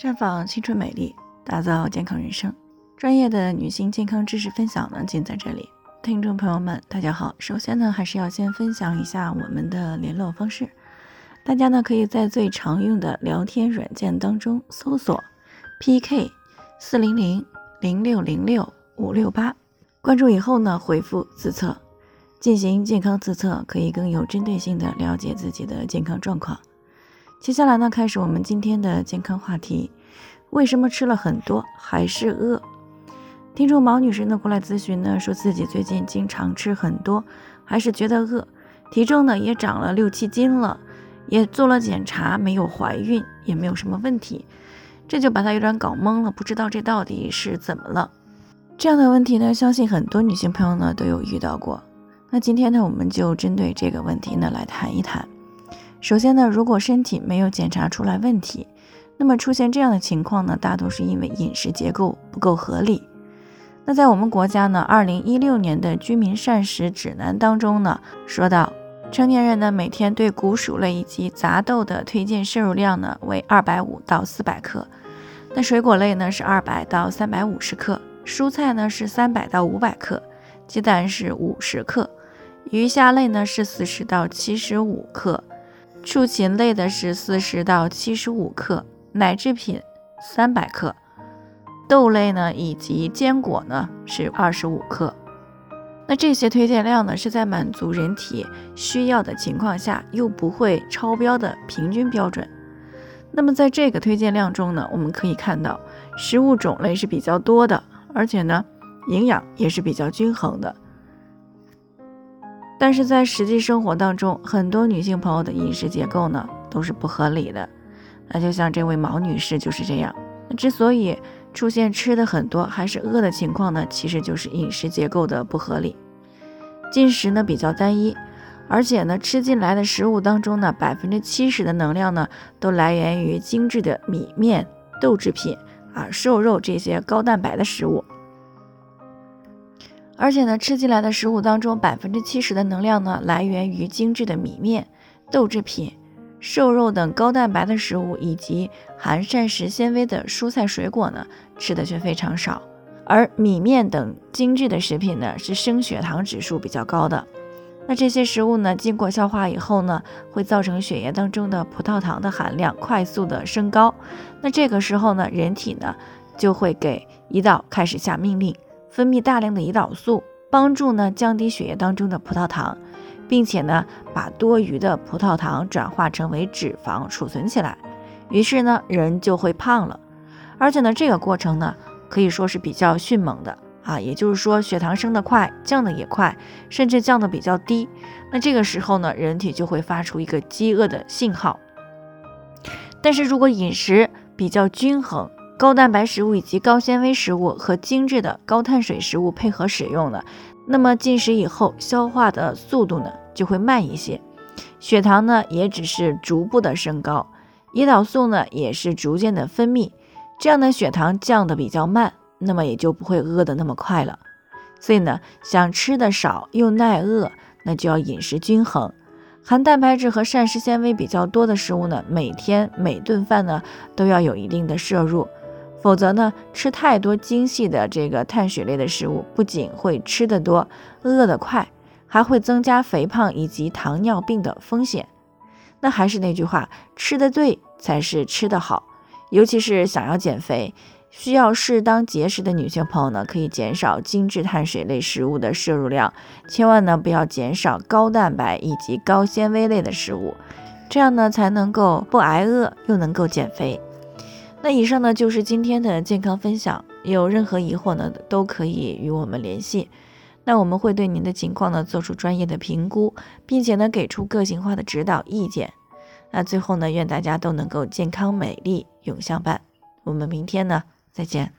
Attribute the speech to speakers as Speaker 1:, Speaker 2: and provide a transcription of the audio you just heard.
Speaker 1: 绽放青春美丽，打造健康人生。专业的女性健康知识分享呢，尽在这里。听众朋友们，大家好。首先呢，还是要先分享一下我们的联络方式。大家呢，可以在最常用的聊天软件当中搜索 PK 四零零零六零六五六八，关注以后呢，回复自测，进行健康自测，可以更有针对性的了解自己的健康状况。接下来呢，开始我们今天的健康话题：为什么吃了很多还是饿？听众毛女士呢过来咨询呢，说自己最近经常吃很多，还是觉得饿，体重呢也长了六七斤了，也做了检查，没有怀孕，也没有什么问题，这就把她有点搞懵了，不知道这到底是怎么了。这样的问题呢，相信很多女性朋友呢都有遇到过。那今天呢，我们就针对这个问题呢来谈一谈。首先呢，如果身体没有检查出来问题，那么出现这样的情况呢，大多是因为饮食结构不够合理。那在我们国家呢，二零一六年的居民膳食指南当中呢，说到成年人呢每天对谷薯类以及杂豆的推荐摄入量呢为二百五到四百克，那水果类呢是二百到三百五十克，蔬菜呢是三百到五百克，鸡蛋是五十克，鱼虾类呢是四十到七十五克。畜禽类的是四十到七十五克，奶制品三百克，豆类呢以及坚果呢是二十五克。那这些推荐量呢是在满足人体需要的情况下，又不会超标的平均标准。那么在这个推荐量中呢，我们可以看到食物种类是比较多的，而且呢营养也是比较均衡的。但是在实际生活当中，很多女性朋友的饮食结构呢都是不合理的。那就像这位毛女士就是这样。那之所以出现吃的很多还是饿的情况呢，其实就是饮食结构的不合理，进食呢比较单一，而且呢吃进来的食物当中呢，百分之七十的能量呢都来源于精致的米面、豆制品啊、瘦肉这些高蛋白的食物。而且呢，吃进来的食物当中，百分之七十的能量呢，来源于精致的米面、豆制品、瘦肉等高蛋白的食物，以及含膳食纤维的蔬菜水果呢，吃的却非常少。而米面等精致的食品呢，是升血糖指数比较高的。那这些食物呢，经过消化以后呢，会造成血液当中的葡萄糖的含量快速的升高。那这个时候呢，人体呢，就会给胰岛开始下命令。分泌大量的胰岛素，帮助呢降低血液当中的葡萄糖，并且呢把多余的葡萄糖转化成为脂肪储存起来，于是呢人就会胖了。而且呢这个过程呢可以说是比较迅猛的啊，也就是说血糖升得快，降得也快，甚至降得比较低。那这个时候呢人体就会发出一个饥饿的信号。但是如果饮食比较均衡，高蛋白食物以及高纤维食物和精致的高碳水食物配合使用呢，那么进食以后消化的速度呢就会慢一些，血糖呢也只是逐步的升高，胰岛素呢也是逐渐的分泌，这样的血糖降的比较慢，那么也就不会饿的那么快了。所以呢，想吃的少又耐饿，那就要饮食均衡，含蛋白质和膳食纤维比较多的食物呢，每天每顿饭呢都要有一定的摄入。否则呢，吃太多精细的这个碳水类的食物，不仅会吃得多、饿得快，还会增加肥胖以及糖尿病的风险。那还是那句话，吃的对才是吃得好。尤其是想要减肥、需要适当节食的女性朋友呢，可以减少精致碳水类食物的摄入量，千万呢不要减少高蛋白以及高纤维类的食物，这样呢才能够不挨饿，又能够减肥。那以上呢就是今天的健康分享，有任何疑惑呢都可以与我们联系，那我们会对您的情况呢做出专业的评估，并且呢给出个性化的指导意见。那最后呢，愿大家都能够健康美丽永相伴。我们明天呢再见。